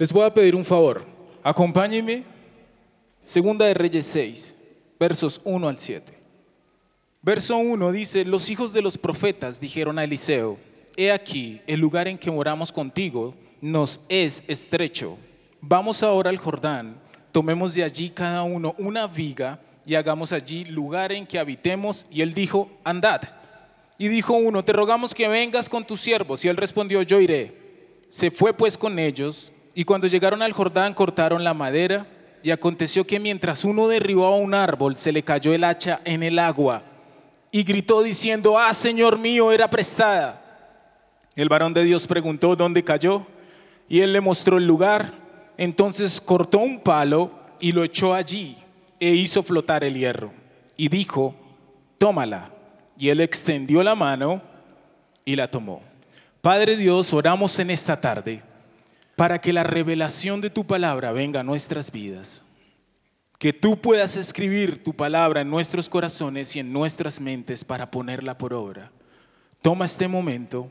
Les voy a pedir un favor. Acompáñenme. Segunda de Reyes 6, versos 1 al 7. Verso 1 dice, los hijos de los profetas dijeron a Eliseo, he aquí, el lugar en que moramos contigo nos es estrecho. Vamos ahora al Jordán, tomemos de allí cada uno una viga y hagamos allí lugar en que habitemos. Y él dijo, andad. Y dijo uno, te rogamos que vengas con tus siervos. Y él respondió, yo iré. Se fue pues con ellos, y cuando llegaron al Jordán cortaron la madera, y aconteció que mientras uno derribaba un árbol, se le cayó el hacha en el agua, y gritó diciendo, ah, Señor mío, era prestada. El varón de Dios preguntó, ¿dónde cayó? Y él le mostró el lugar. Entonces cortó un palo y lo echó allí e hizo flotar el hierro. Y dijo, tómala. Y él extendió la mano y la tomó. Padre Dios, oramos en esta tarde para que la revelación de tu palabra venga a nuestras vidas. Que tú puedas escribir tu palabra en nuestros corazones y en nuestras mentes para ponerla por obra. Toma este momento,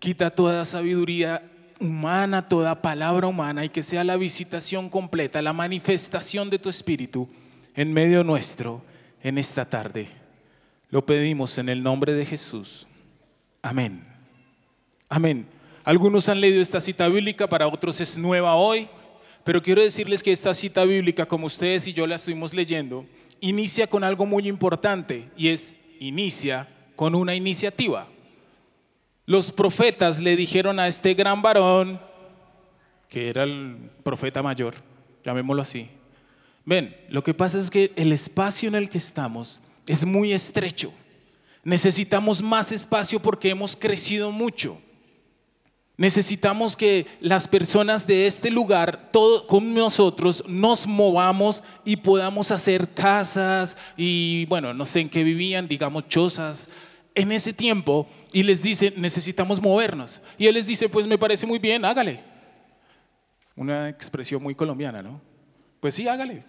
quita toda sabiduría humana, toda palabra humana y que sea la visitación completa, la manifestación de tu espíritu en medio nuestro en esta tarde. Lo pedimos en el nombre de Jesús. Amén. Amén. Algunos han leído esta cita bíblica, para otros es nueva hoy, pero quiero decirles que esta cita bíblica, como ustedes y yo la estuvimos leyendo, inicia con algo muy importante y es, inicia con una iniciativa. Los profetas le dijeron a este gran varón, que era el profeta mayor, llamémoslo así, ven, lo que pasa es que el espacio en el que estamos es muy estrecho. Necesitamos más espacio porque hemos crecido mucho. Necesitamos que las personas de este lugar, con nosotros, nos movamos y podamos hacer casas y, bueno, no sé en qué vivían, digamos, chozas. En ese tiempo, y les dice, necesitamos movernos. Y él les dice, pues me parece muy bien, hágale. Una expresión muy colombiana, ¿no? Pues sí, hágale,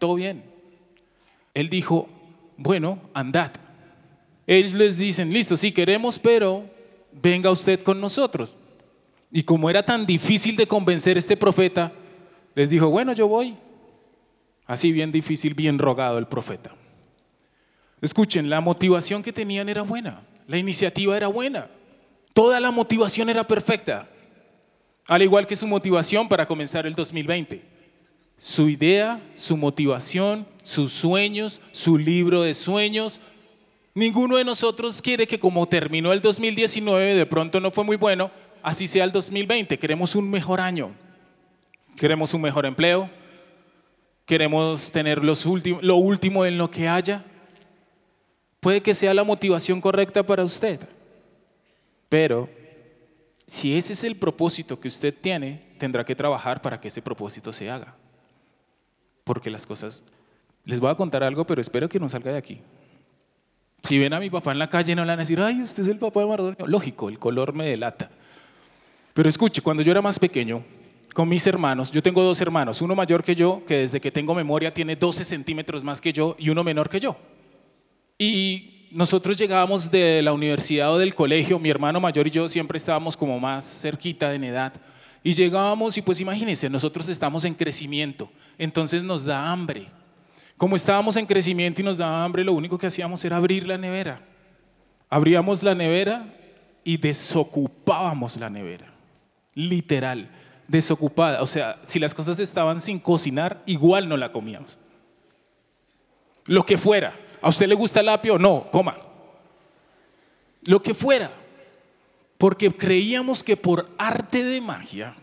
todo bien. Él dijo, bueno, andad. Ellos les dicen, listo, sí queremos, pero venga usted con nosotros. Y como era tan difícil de convencer este profeta, les dijo, bueno, yo voy. Así bien difícil, bien rogado el profeta. Escuchen, la motivación que tenían era buena. La iniciativa era buena. Toda la motivación era perfecta. Al igual que su motivación para comenzar el 2020. Su idea, su motivación, sus sueños, su libro de sueños. Ninguno de nosotros quiere que como terminó el 2019, de pronto no fue muy bueno, así sea el 2020. Queremos un mejor año. Queremos un mejor empleo. Queremos tener lo último en lo que haya. Puede que sea la motivación correcta para usted, pero si ese es el propósito que usted tiene, tendrá que trabajar para que ese propósito se haga. Porque las cosas, les voy a contar algo, pero espero que no salga de aquí. Si ven a mi papá en la calle, no le van a decir, ay, usted es el papá de Mardonio. Lógico, el color me delata. Pero escuche, cuando yo era más pequeño, con mis hermanos, yo tengo dos hermanos, uno mayor que yo, que desde que tengo memoria tiene 12 centímetros más que yo, y uno menor que yo. Y nosotros llegábamos de la universidad o del colegio, mi hermano mayor y yo siempre estábamos como más cerquita en edad. Y llegábamos y pues imagínense, nosotros estamos en crecimiento, entonces nos da hambre. Como estábamos en crecimiento y nos daba hambre, lo único que hacíamos era abrir la nevera. Abríamos la nevera y desocupábamos la nevera. Literal, desocupada. O sea, si las cosas estaban sin cocinar, igual no la comíamos. Lo que fuera. ¿A usted le gusta el apio? No, coma. Lo que fuera. Porque creíamos que por arte de magia,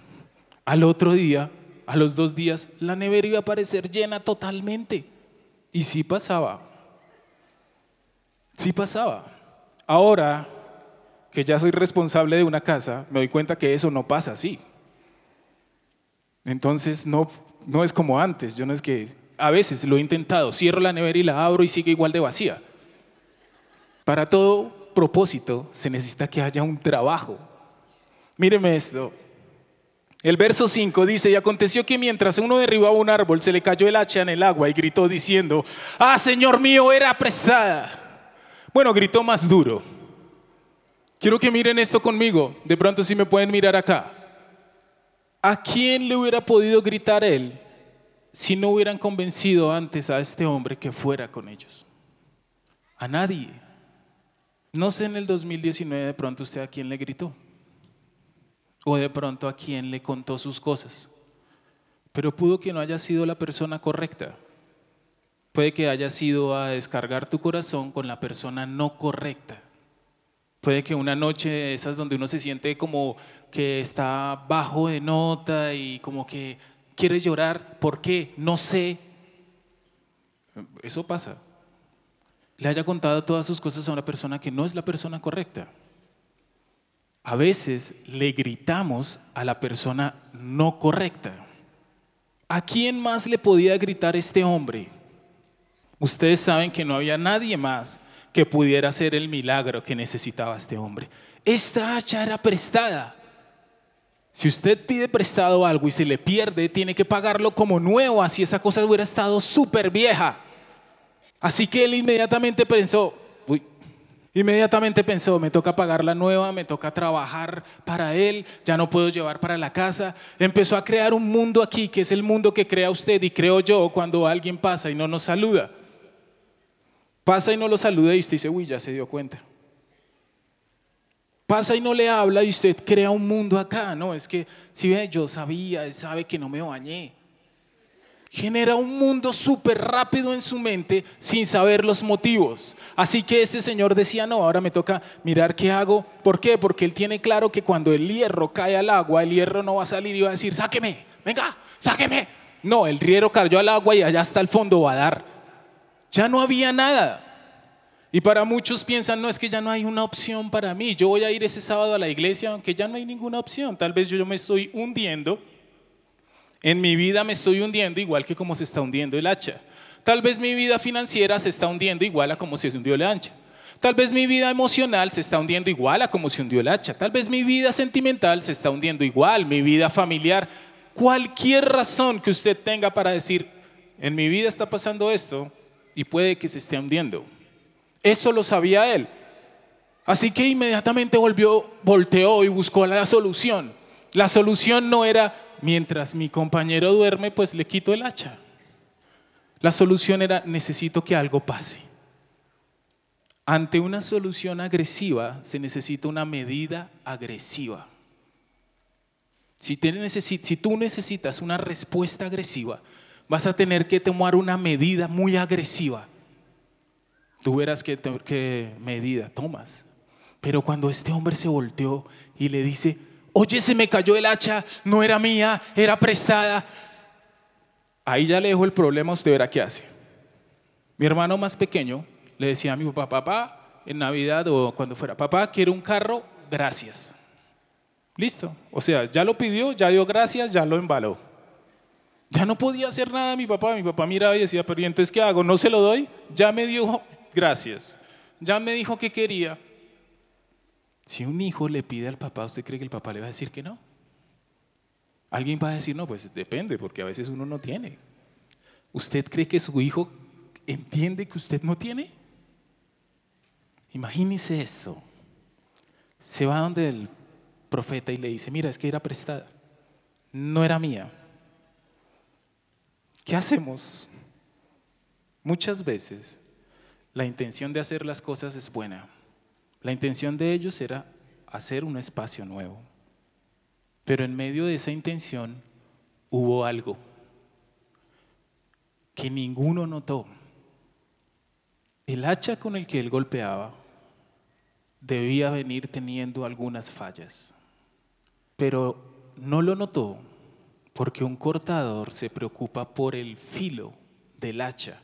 al otro día, a los dos días, la nevera iba a aparecer llena totalmente. Y sí pasaba. Sí pasaba. Ahora que ya soy responsable de una casa, me doy cuenta que eso no pasa así. Entonces no, no es como antes. Yo no es que a veces lo he intentado, cierro la nevera y la abro y sigue igual de vacía. Para todo propósito se necesita que haya un trabajo. Míreme esto. El verso 5 dice, y aconteció que mientras uno derribaba un árbol, se le cayó el hacha en el agua y gritó diciendo, ah, Señor mío, era apresada. Bueno, gritó más duro. Quiero que miren esto conmigo. De pronto si me pueden mirar acá. ¿A quién le hubiera podido gritar él si no hubieran convencido antes a este hombre que fuera con ellos? A nadie. No sé en el 2019 de pronto usted a quién le gritó. O de pronto a quién le contó sus cosas. Pero pudo que no haya sido la persona correcta. Puede que haya sido a descargar tu corazón con la persona no correcta. Puede que una noche esas donde uno se siente como que está bajo de nota y como que quiere llorar. ¿Por qué? No sé. Eso pasa le haya contado todas sus cosas a una persona que no es la persona correcta. A veces le gritamos a la persona no correcta. ¿A quién más le podía gritar este hombre? Ustedes saben que no había nadie más que pudiera hacer el milagro que necesitaba este hombre. Esta hacha era prestada. Si usted pide prestado algo y se le pierde, tiene que pagarlo como nuevo, así esa cosa hubiera estado súper vieja. Así que él inmediatamente pensó, uy, inmediatamente pensó, me toca pagar la nueva, me toca trabajar para él, ya no puedo llevar para la casa. Empezó a crear un mundo aquí, que es el mundo que crea usted y creo yo cuando alguien pasa y no nos saluda. Pasa y no lo saluda y usted dice, uy, ya se dio cuenta. Pasa y no le habla y usted crea un mundo acá, no, es que si ve, yo sabía, él sabe que no me bañé genera un mundo súper rápido en su mente sin saber los motivos. Así que este señor decía, no, ahora me toca mirar qué hago. ¿Por qué? Porque él tiene claro que cuando el hierro cae al agua, el hierro no va a salir y va a decir, sáqueme, venga, sáqueme. No, el hierro cayó al agua y allá hasta el fondo va a dar. Ya no había nada. Y para muchos piensan, no, es que ya no hay una opción para mí. Yo voy a ir ese sábado a la iglesia, aunque ya no hay ninguna opción. Tal vez yo me estoy hundiendo en mi vida me estoy hundiendo igual que como se está hundiendo el hacha. Tal vez mi vida financiera se está hundiendo igual a como se hundió el hacha. Tal vez mi vida emocional se está hundiendo igual a como se hundió el hacha. Tal vez mi vida sentimental se está hundiendo igual, mi vida familiar. Cualquier razón que usted tenga para decir, en mi vida está pasando esto y puede que se esté hundiendo. Eso lo sabía él. Así que inmediatamente volvió, volteó y buscó la solución. La solución no era mientras mi compañero duerme, pues le quito el hacha. La solución era, necesito que algo pase. Ante una solución agresiva se necesita una medida agresiva. Si, tú necesitas una respuesta agresiva, vas a tener que tomar una medida muy agresiva. Tú verás qué, qué medida tomas. Pero cuando este hombre se volteó y le dice, oye, se me cayó el hacha, no era mía, era prestada. Ahí ya le dejo el problema, usted verá qué hace. Mi hermano más pequeño le decía a mi papá, papá, en Navidad o cuando fuera, papá, quiero un carro, gracias. Listo. O sea, ya lo pidió, ya dio gracias, ya lo embaló. Ya no podía hacer nada mi papá. Mi papá miraba y decía, pero ¿y entonces qué hago? ¿No se lo doy? Ya me dio gracias. Ya me dijo que quería. Si un hijo le pide al papá, ¿usted cree que el papá le va a decir que no? Alguien va a decir, no, pues depende, porque a veces uno no tiene. ¿Usted cree que su hijo entiende que usted no tiene? Imagínese esto. Se va donde el profeta y le dice, mira, es que era prestada, no era mía. ¿Qué hacemos? Muchas veces la intención de hacer las cosas es buena, la intención de ellos era hacer un espacio nuevo. Pero en medio de esa intención hubo algo que ninguno notó. El hacha con el que él golpeaba debía venir teniendo algunas fallas, pero no lo notó porque un cortador se preocupa por el filo del hacha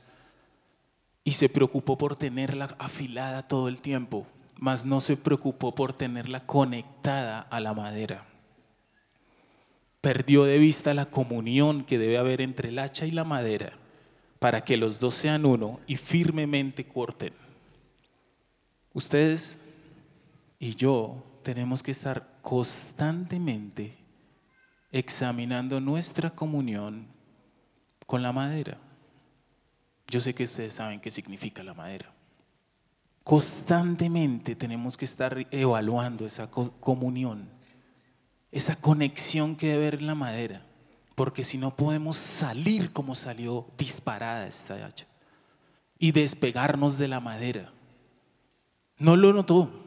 y se preocupó por tenerla afilada todo el tiempo mas no se preocupó por tenerla conectada a la madera. Perdió de vista la comunión que debe haber entre el hacha y la madera para que los dos sean uno y firmemente corten. Ustedes y yo tenemos que estar constantemente examinando nuestra comunión con la madera. Yo sé que ustedes saben qué significa la madera. Constantemente tenemos que estar evaluando esa comunión. esa conexión que debe haber en la madera, porque si no podemos salir como salió disparada esta hacha y despegarnos de la madera. No lo notó.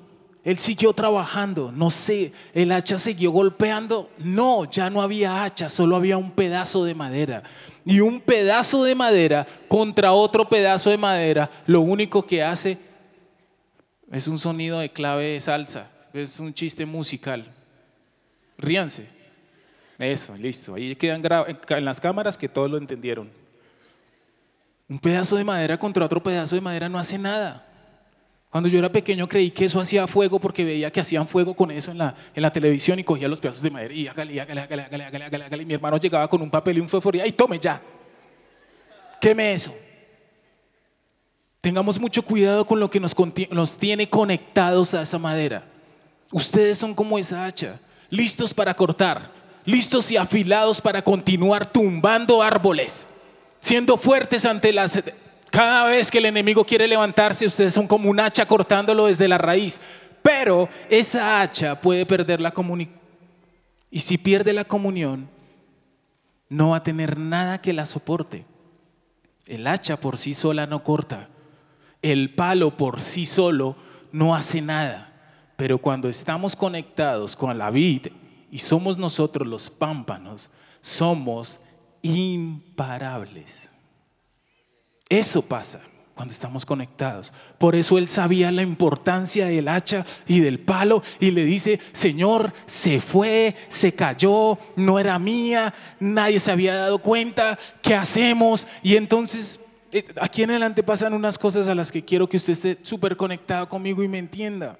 Él siguió trabajando, no sé, el hacha siguió golpeando. No, ya no había hacha, solo había un pedazo de madera. Y un pedazo de madera contra otro pedazo de madera, lo único que hace es un sonido de clave de salsa, es un chiste musical. Ríanse. Eso, listo. Ahí quedan en las cámaras que todos lo entendieron. Un pedazo de madera contra otro pedazo de madera no hace nada. Cuando yo era pequeño creí que eso hacía fuego porque veía que hacían fuego con eso en la, en la televisión y cogía los pedazos de madera y hágale, hágale, hágale, hágale, hágale, hágale, Y mi hermano llegaba con un papel y un fósforo y ¡ay, tome ya! Queme eso. Tengamos mucho cuidado con lo que nos, nos tiene conectados a esa madera. Ustedes son como esa hacha, listos para cortar, listos y afilados para continuar tumbando árboles, siendo fuertes ante las cada vez que el enemigo quiere levantarse, ustedes son como un hacha cortándolo desde la raíz. Pero esa hacha puede perder la comunión. Y si pierde la comunión, no va a tener nada que la soporte. El hacha por sí sola no corta. El palo por sí solo no hace nada. Pero cuando estamos conectados con la vid y somos nosotros los pámpanos, somos imparables. Eso pasa cuando estamos conectados. Por eso él sabía la importancia del hacha y del palo y le dice, Señor, se fue, se cayó, no era mía, nadie se había dado cuenta, ¿qué hacemos? Y entonces eh, aquí en adelante pasan unas cosas a las que quiero que usted esté súper conectado conmigo y me entienda.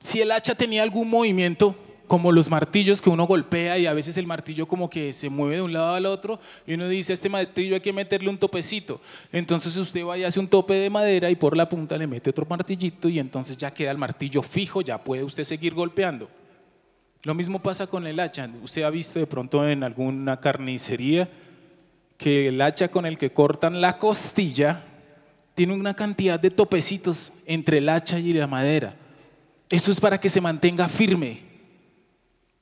Si el hacha tenía algún movimiento, como los martillos que uno golpea y a veces el martillo como que se mueve de un lado al otro y uno dice, este martillo hay que meterle un topecito. Entonces usted va y hace un tope de madera y por la punta le mete otro martillito y entonces ya queda el martillo fijo, ya puede usted seguir golpeando. Lo mismo pasa con el hacha. Usted ha visto de pronto en alguna carnicería que el hacha con el que cortan la costilla tiene una cantidad de topecitos entre el hacha y la madera. Eso es para que se mantenga firme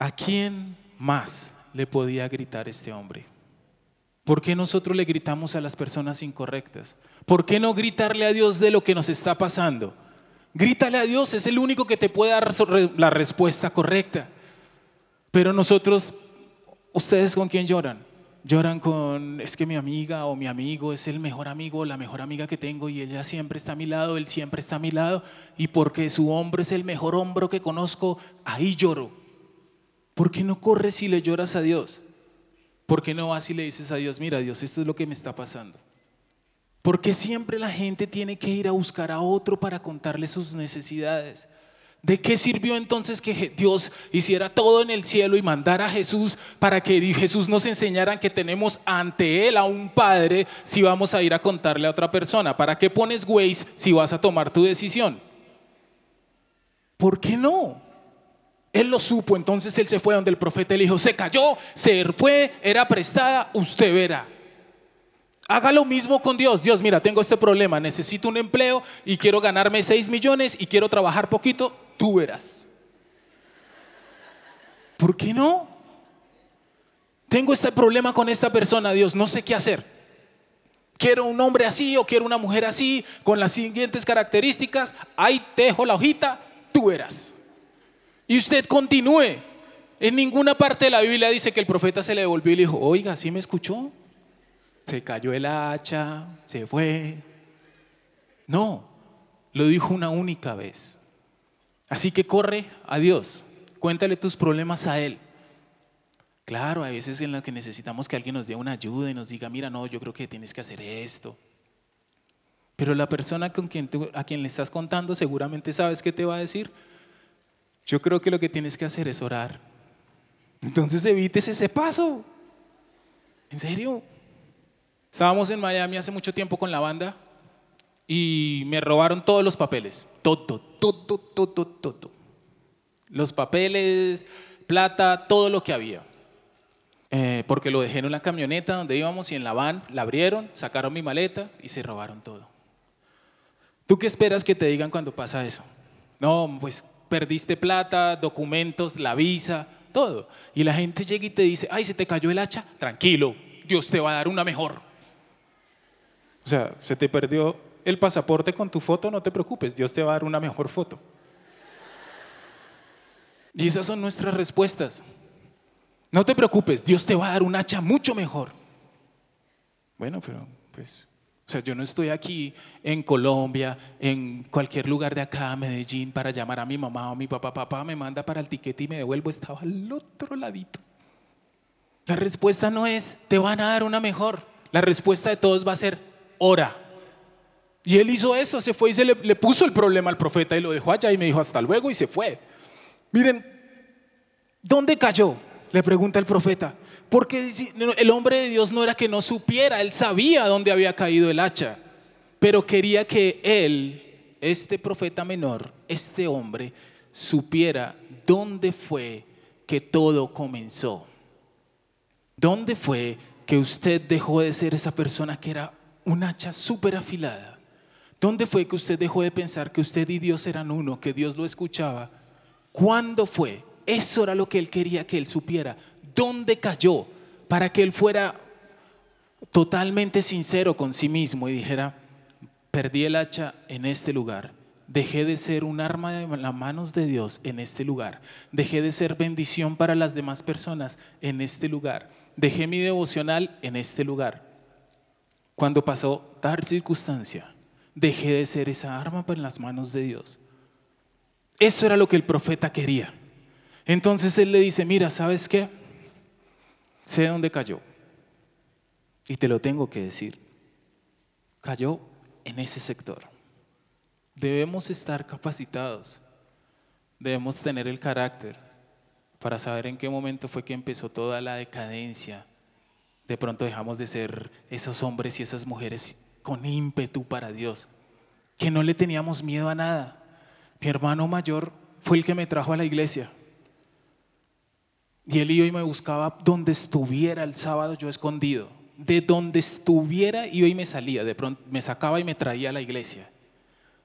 ¿A quién más le podía gritar este hombre? ¿Por qué nosotros le gritamos a las personas incorrectas? ¿Por qué no gritarle a Dios de lo que nos está pasando? Grítale a Dios, es el único que te puede dar la respuesta correcta. Pero nosotros, ¿ustedes con quién lloran? Lloran con, es que mi amiga o mi amigo es el mejor amigo o la mejor amiga que tengo y ella siempre está a mi lado, él siempre está a mi lado y porque su hombro es el mejor hombro que conozco, ahí lloro. ¿Por qué no corres y le lloras a Dios? ¿Por qué no vas y le dices a Dios, mira Dios, esto es lo que me está pasando? ¿Por qué siempre la gente tiene que ir a buscar a otro para contarle sus necesidades? ¿De qué sirvió entonces que Dios hiciera todo en el cielo y mandara a Jesús para que Jesús nos enseñara que tenemos ante Él a un Padre si vamos a ir a contarle a otra persona? ¿Para qué pones Waze si vas a tomar tu decisión? ¿Por qué no? Él lo supo, entonces él se fue donde el profeta le dijo, se cayó, se fue, era prestada, usted verá. Haga lo mismo con Dios. Dios, mira, tengo este problema, necesito un empleo y quiero ganarme 6 millones y quiero trabajar poquito, tú verás. ¿Por qué no? Tengo este problema con esta persona, Dios, no sé qué hacer. Quiero un hombre así o quiero una mujer así, con las siguientes características. Ahí te dejo la hojita, tú verás. Y usted continúe. En ninguna parte de la Biblia dice que el profeta se le devolvió y le dijo, oiga, ¿sí me escuchó? Se cayó el hacha, se fue. No, lo dijo una única vez. Así que corre a Dios, cuéntale tus problemas a Él. Claro, hay veces en las que necesitamos que alguien nos dé una ayuda y nos diga, mira, no, yo creo que tienes que hacer esto. Pero la persona con quien a quien le estás contando seguramente sabes qué te va a decir. Yo creo que lo que tienes que hacer es orar. Entonces evites ese paso. ¿En serio? Estábamos en Miami hace mucho tiempo con la banda y me robaron todos los papeles. Todo, todo, todo, todo. Los papeles, plata, todo lo que había. Eh, porque lo dejé en una camioneta donde íbamos y en la van la abrieron, sacaron mi maleta y se robaron todo. ¿Tú qué esperas que te digan cuando pasa eso? No, pues perdiste plata, documentos, la visa. todo. Y la gente llega y te dice, ay, se te cayó el hacha, tranquilo, Dios te va a dar una mejor. O sea, se te perdió el pasaporte con tu foto, no te preocupes, Dios te va a dar una mejor foto. Y esas son nuestras respuestas. No te preocupes, Dios te va a dar un hacha mucho mejor. Bueno, pero pues, o sea, yo no estoy aquí en Colombia, en cualquier lugar de acá, Medellín, para llamar a mi mamá o mi papá. Papá me manda para el tiquete y me devuelvo, estaba al otro ladito. La respuesta no es, te van a dar una mejor. La respuesta de todos va a ser, ora. Y él hizo eso, se fue y se le, le puso el problema al profeta y lo dejó allá y me dijo, hasta luego y se fue. Miren, ¿dónde cayó? Le pregunta el profeta. Porque el hombre de Dios no era que no supiera, él sabía dónde había caído el hacha, pero quería que él, este profeta menor, este hombre, supiera dónde fue que todo comenzó. ¿Dónde fue que usted dejó de ser esa persona que era un hacha súper afilada? ¿Dónde fue que usted dejó de pensar que usted y Dios eran uno, que Dios lo escuchaba? ¿Cuándo fue? Eso era lo que él quería que él supiera. ¿Dónde cayó? Para que él fuera totalmente sincero con sí mismo y dijera, perdí el hacha en este lugar. Dejé de ser un arma en las manos de Dios en este lugar. Dejé de ser bendición para las demás personas en este lugar. Dejé mi devocional en este lugar. Cuando pasó tal circunstancia, dejé de ser esa arma en las manos de Dios. Eso era lo que el profeta quería. Entonces él le dice, mira, ¿sabes qué? Sé dónde cayó. Y te lo tengo que decir. Cayó en ese sector. Debemos estar capacitados. Debemos tener el carácter para saber en qué momento fue que empezó toda la decadencia. De pronto dejamos de ser esos hombres y esas mujeres con ímpetu para Dios, que no le teníamos miedo a nada. Mi hermano mayor fue el que me trajo a la iglesia. Y él y me buscaba donde estuviera el sábado yo escondido. De donde estuviera y me salía. De pronto me sacaba y me traía a la iglesia.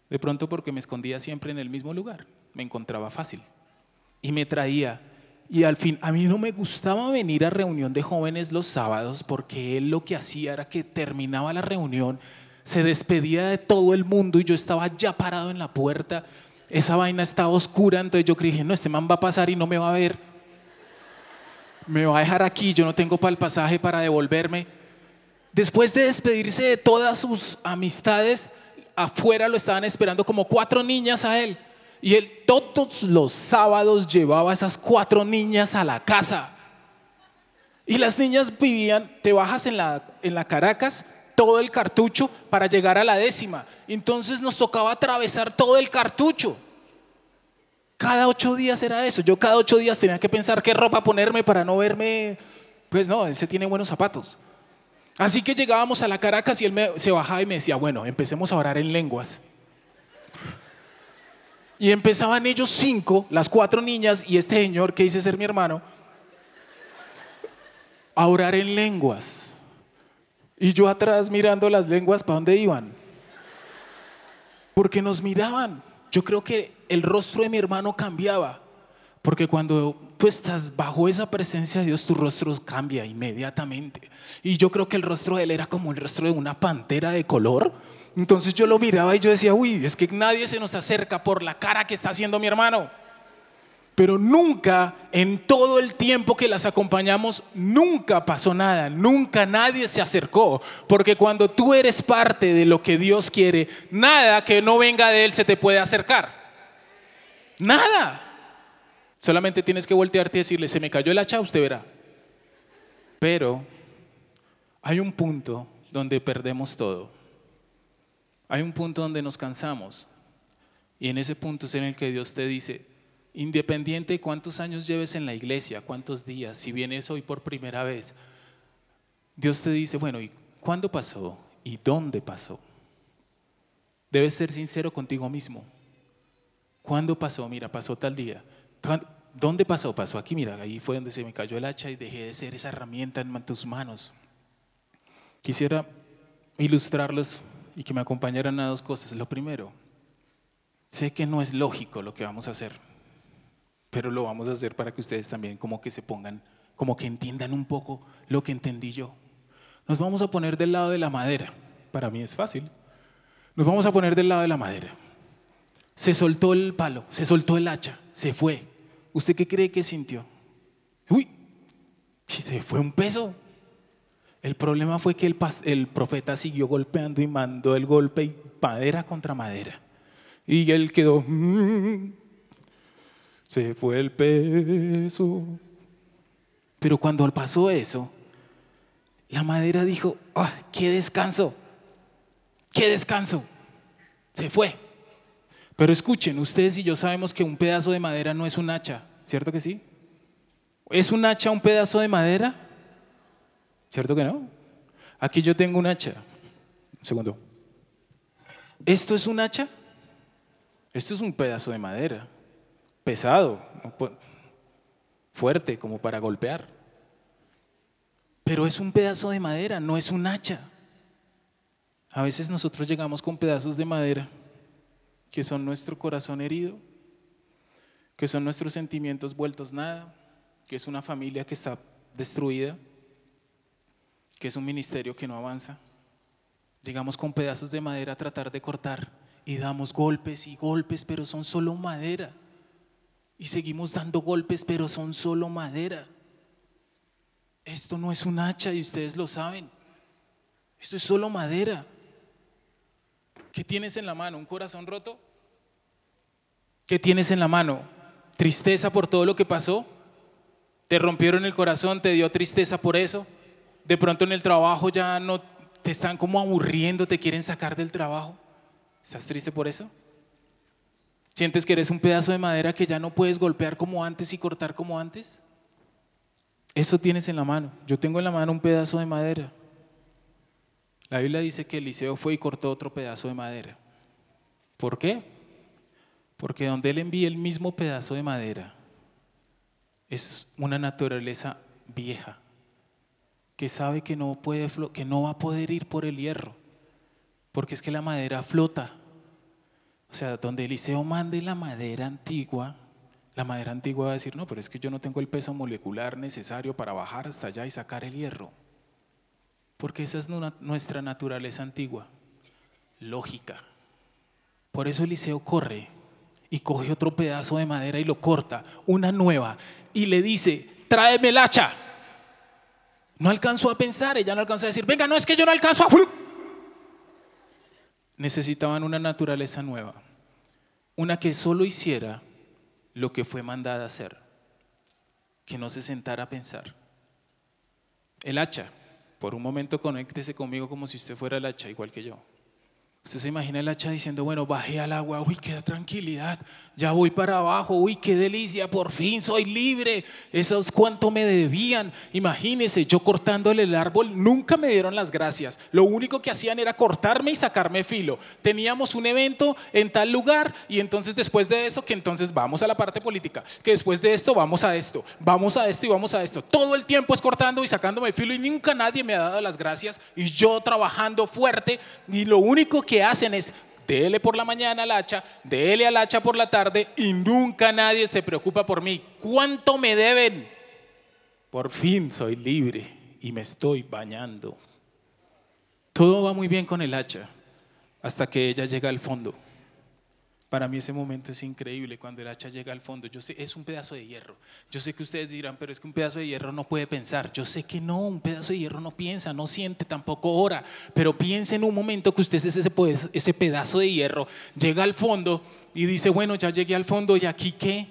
De pronto porque me escondía siempre en el mismo lugar. Me encontraba fácil. Y me traía. Y al fin, a mí no me gustaba venir a reunión de jóvenes los sábados porque él lo que hacía era que terminaba la reunión, se despedía de todo el mundo y yo estaba ya parado en la puerta. Esa vaina estaba oscura, entonces yo dije, no, este man va a pasar y no me va a ver me va a dejar aquí, yo no tengo para el pasaje para devolverme. Después de despedirse de todas sus amistades, afuera lo estaban esperando como cuatro niñas a él. Y él todos los sábados llevaba a esas cuatro niñas a la casa. Y las niñas vivían, te bajas en la, en la Caracas, todo el cartucho para llegar a la décima. Entonces nos tocaba atravesar todo el cartucho. Cada ocho días era eso. Yo cada ocho días tenía que pensar qué ropa ponerme para no verme. Pues no, ese tiene buenos zapatos. Así que llegábamos a la Caracas y él se bajaba y me decía, bueno, empecemos a orar en lenguas. Y empezaban ellos cinco, las cuatro niñas y este señor que dice ser mi hermano, a orar en lenguas. Y yo atrás mirando las lenguas, ¿para dónde iban? Porque nos miraban. Yo creo que el rostro de mi hermano cambiaba, porque cuando tú estás bajo esa presencia de Dios, tu rostro cambia inmediatamente. Y yo creo que el rostro de él era como el rostro de una pantera de color. Entonces yo lo miraba y yo decía, uy, es que nadie se nos acerca por la cara que está haciendo mi hermano. Pero nunca, en todo el tiempo que las acompañamos, nunca pasó nada, nunca nadie se acercó. Porque cuando tú eres parte de lo que Dios quiere, nada que no venga de Él se te puede acercar. Nada. Solamente tienes que voltearte y decirle, se me cayó el hacha, usted verá. Pero hay un punto donde perdemos todo. Hay un punto donde nos cansamos. Y en ese punto es en el que Dios te dice, Independiente de cuántos años lleves en la iglesia, cuántos días, si vienes hoy por primera vez, Dios te dice, bueno, ¿y cuándo pasó? ¿Y dónde pasó? Debes ser sincero contigo mismo. ¿Cuándo pasó? Mira, pasó tal día. ¿Dónde pasó? Pasó aquí, mira, ahí fue donde se me cayó el hacha y dejé de ser esa herramienta en tus manos. Quisiera ilustrarlos y que me acompañaran a dos cosas. Lo primero, sé que no es lógico lo que vamos a hacer. pero lo vamos a hacer para que ustedes también como que se pongan, como que entiendan un poco lo que entendí yo. Nos vamos a poner del lado de la madera. Para mí es fácil. Nos vamos a poner del lado de la madera. Se soltó el palo, se soltó el hacha, se fue. ¿Usted qué cree que sintió? Uy, se fue un peso. El problema fue que el, profeta siguió golpeando y mandó el golpe y madera contra madera. Y él quedó, mm, se fue el peso. Pero cuando pasó eso, la madera dijo, ¡ah, qué descanso! ¡Qué descanso! Se fue. Pero escuchen, ustedes y yo sabemos que un pedazo de madera no es un hacha, ¿cierto que sí? ¿Es un hacha un pedazo de madera? ¿Cierto que no? Aquí yo tengo un hacha. Un segundo. ¿Esto es un hacha? Esto es un pedazo de madera, pesado, fuerte como para golpear. Pero es un pedazo de madera, no es un hacha. A veces nosotros llegamos con pedazos de madera que son nuestro corazón herido, que son nuestros sentimientos vueltos nada, que es una familia que está destruida, que es un ministerio que no avanza. Llegamos con pedazos de madera a tratar de cortar y damos golpes y golpes, pero son solo madera. Y seguimos dando golpes, pero son solo madera. Esto no es un hacha y ustedes lo saben. Esto es solo madera. ¿Qué tienes en la mano? ¿Un corazón roto? ¿Qué tienes en la mano? ¿Tristeza por todo lo que pasó? ¿Te rompieron el corazón? ¿Te dio tristeza por eso? De pronto en el trabajo ya no te están como aburriendo, te quieren sacar del trabajo. ¿Estás triste por eso? ¿Sientes que eres un pedazo de madera que ya no puedes golpear como antes y cortar como antes? Eso tienes en la mano. Yo tengo en la mano un pedazo de madera. La Biblia dice que Eliseo fue y cortó otro pedazo de madera. ¿Por qué? Porque donde él envía el mismo pedazo de madera es una naturaleza vieja que sabe que no, puede, que no va a poder ir por el hierro porque es que la madera flota. O sea, donde Eliseo mande la madera antigua, la madera antigua va a decir, no, pero es que yo no tengo el peso molecular necesario para bajar hasta allá y sacar el hierro. Porque esa es nuestra naturaleza antigua, lógica. Por eso Eliseo corre y coge otro pedazo de madera y lo corta, una nueva, y le dice, tráeme el hacha. No alcanzó a pensar, ella no alcanzó a decir, venga, no es que yo no alcanzo a necesitaban una naturaleza nueva, una que solo hiciera lo que fue mandada a hacer, que no se sentara a pensar. El hacha, por un momento conéctese conmigo como si usted fuera el hacha, igual que yo. Usted se imagina el hacha diciendo, bueno, bajé al agua, uy, qué tranquilidad, ya voy para abajo, uy, qué delicia, por fin soy libre, eso es cuánto me debían. Imagínese, yo cortándole el árbol, nunca me dieron las gracias, lo único que hacían era cortarme y sacarme filo. Teníamos un evento en tal lugar y entonces después de eso, que entonces vamos a la parte política, que después de esto vamos a esto, vamos a esto y vamos a esto. Todo el tiempo es cortando y sacándome filo y nunca nadie me ha dado las gracias. Y yo trabajando fuerte y lo único que hacen es dele por la mañana al hacha, dele al hacha por la tarde y nunca nadie se preocupa por mí. ¿Cuánto me deben? Por fin soy libre y me estoy bañando. Todo va muy bien con el hacha hasta que ella llega al fondo. Para mí ese momento es increíble cuando el hacha llega al fondo. Yo sé, es un pedazo de hierro. Yo sé que ustedes dirán, pero es que un pedazo de hierro no puede pensar. Yo sé que no, un pedazo de hierro no piensa, no siente, tampoco ora. Pero piense en un momento que usted es ese, ese pedazo de hierro, llega al fondo y dice, bueno, ya llegué al fondo y aquí qué?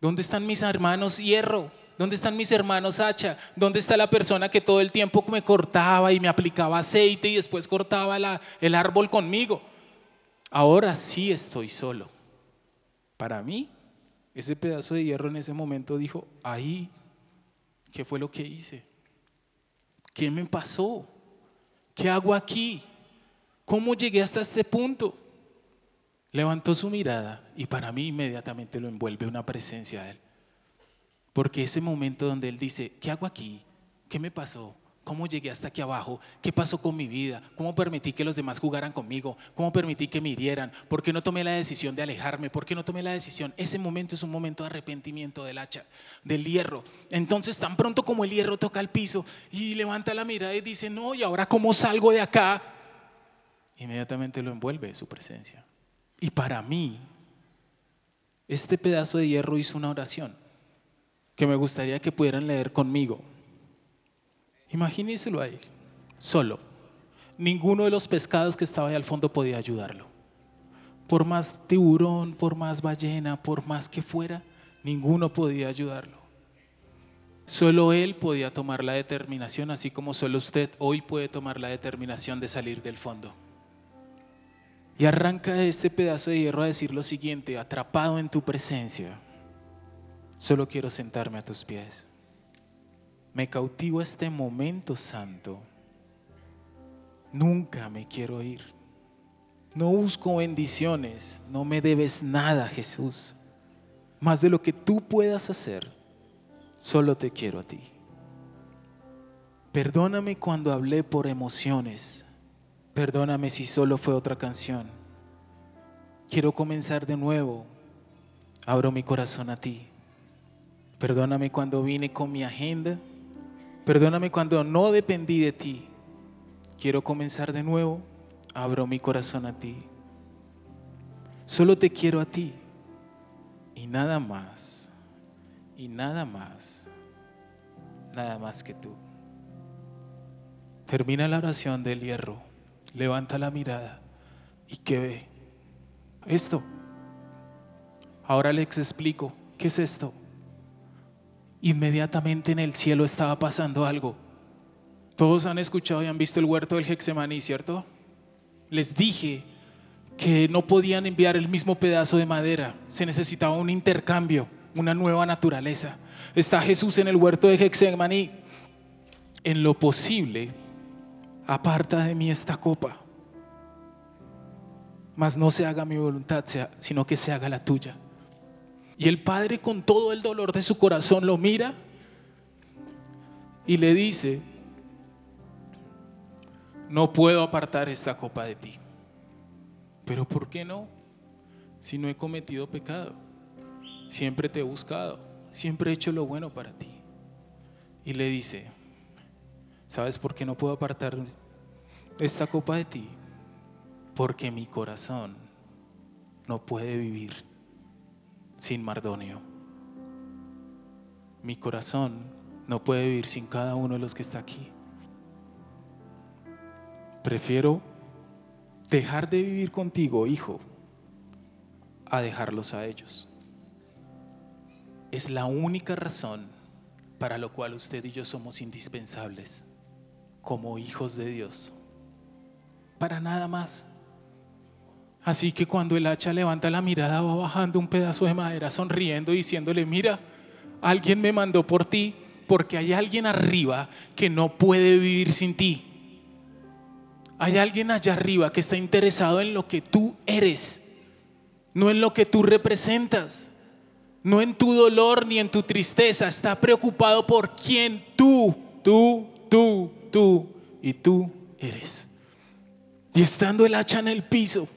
¿Dónde están mis hermanos hierro? ¿Dónde están mis hermanos hacha? ¿Dónde está la persona que todo el tiempo me cortaba y me aplicaba aceite y después cortaba el árbol conmigo? Ahora sí estoy solo. Para mí, ese pedazo de hierro en ese momento dijo, ahí, ¿qué fue lo que hice? ¿Qué me pasó? ¿Qué hago aquí? ¿Cómo llegué hasta este punto? Levantó su mirada y para mí inmediatamente lo envuelve una presencia de él. Porque ese momento donde él dice, ¿qué hago aquí? ¿Qué me pasó? ¿Cómo llegué hasta aquí abajo? ¿Qué pasó con mi vida? ¿Cómo permití que los demás jugaran conmigo? ¿Cómo permití que me hirieran? ¿Por qué no tomé la decisión de alejarme? ¿Por qué no tomé la decisión? Ese momento es un momento de arrepentimiento del hacha, del hierro. Entonces, tan pronto como el hierro toca el piso y levanta la mirada y dice, no, ¿y ahora cómo salgo de acá? Inmediatamente lo envuelve su presencia. Y para mí, este pedazo de hierro hizo una oración que me gustaría que pudieran leer conmigo. Imagínenselo a él, solo. Ninguno de los pescados que estaba ahí al fondo podía ayudarlo. Por más tiburón, por más ballena, por más que fuera, ninguno podía ayudarlo. Solo él podía tomar la determinación, así como solo usted hoy puede tomar la determinación de salir del fondo. Y arranca este pedazo de hierro a decir lo siguiente, atrapado en tu presencia, solo quiero sentarme a tus pies. Me cautivo este momento santo. Nunca me quiero ir. No busco bendiciones, no me debes nada, Jesús. Más de lo que tú puedas hacer, solo te quiero a ti. Perdóname cuando hablé por emociones Perdóname si solo fue otra canción. Quiero comenzar de nuevo. Abro mi corazón a ti. Perdóname cuando vine con mi agenda. Perdóname cuando no dependí de ti. Quiero comenzar de nuevo. Abro mi corazón a ti. Solo te quiero a ti. Y nada más. Y nada más. Nada más que tú. Termina la oración del hierro levanta la mirada y que ve esto. Ahora les explico, ¿qué es esto? Inmediatamente en el cielo estaba pasando algo. Todos han escuchado y han visto el huerto del Hexemaní, ¿cierto? Les dije que no podían enviar el mismo pedazo de madera, se necesitaba un intercambio, una nueva naturaleza. Está Jesús en el huerto de Hexemaní. En lo posible, aparta de mí esta copa, mas no se haga mi voluntad, sino que se haga la tuya. Y el Padre con todo el dolor de su corazón lo mira y le dice, no puedo apartar esta copa de ti. Pero ¿por qué no? Si no he cometido pecado, siempre te he buscado, siempre he hecho lo bueno para ti. Y le dice, ¿Sabes por qué no puedo apartar esta copa de ti? Porque mi corazón no puede vivir sin Mardonio. Mi corazón no puede vivir sin cada uno de los que está aquí. Prefiero dejar de vivir contigo, hijo, a dejarlos a ellos. Es la única razón para lo cual usted y yo somos indispensables como hijos de Dios. Para nada más. Así que cuando el hacha levanta la mirada va bajando un pedazo de madera sonriendo diciéndole, mira, alguien me mandó por ti porque hay alguien arriba que no puede vivir sin ti. Hay alguien allá arriba que está interesado en lo que tú eres, no en lo que tú representas, no en tu dolor ni en tu tristeza. Está preocupado por quién tú, tú, tú, tú y tú eres. Y estando el hacha en el piso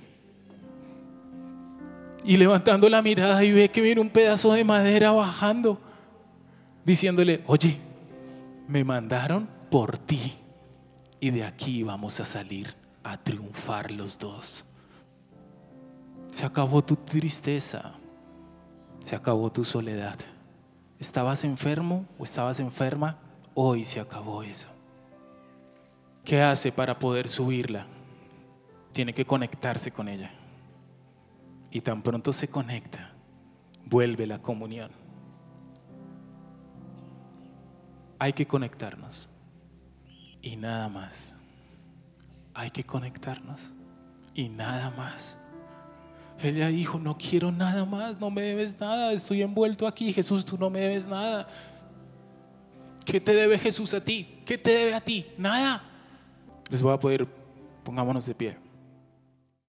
y levantando la mirada y ve que viene un pedazo de madera bajando, diciéndole, oye, me mandaron por ti y de aquí vamos a salir a triunfar los dos. Se acabó tu tristeza, se acabó tu soledad. ¿Estabas enfermo o estabas enferma? Hoy se acabó eso. ¿Qué hace para poder subirla? Tiene que conectarse con ella. Y tan pronto se conecta, vuelve la comunión. Hay que conectarnos. Y nada más. Hay que conectarnos. Y nada más. Ella dijo, no quiero nada más, no me debes nada, estoy envuelto aquí. Jesús, tú no me debes nada. ¿Qué te debe Jesús a ti? ¿Qué te debe a ti? Nada les voy a poder, pongámonos de pie.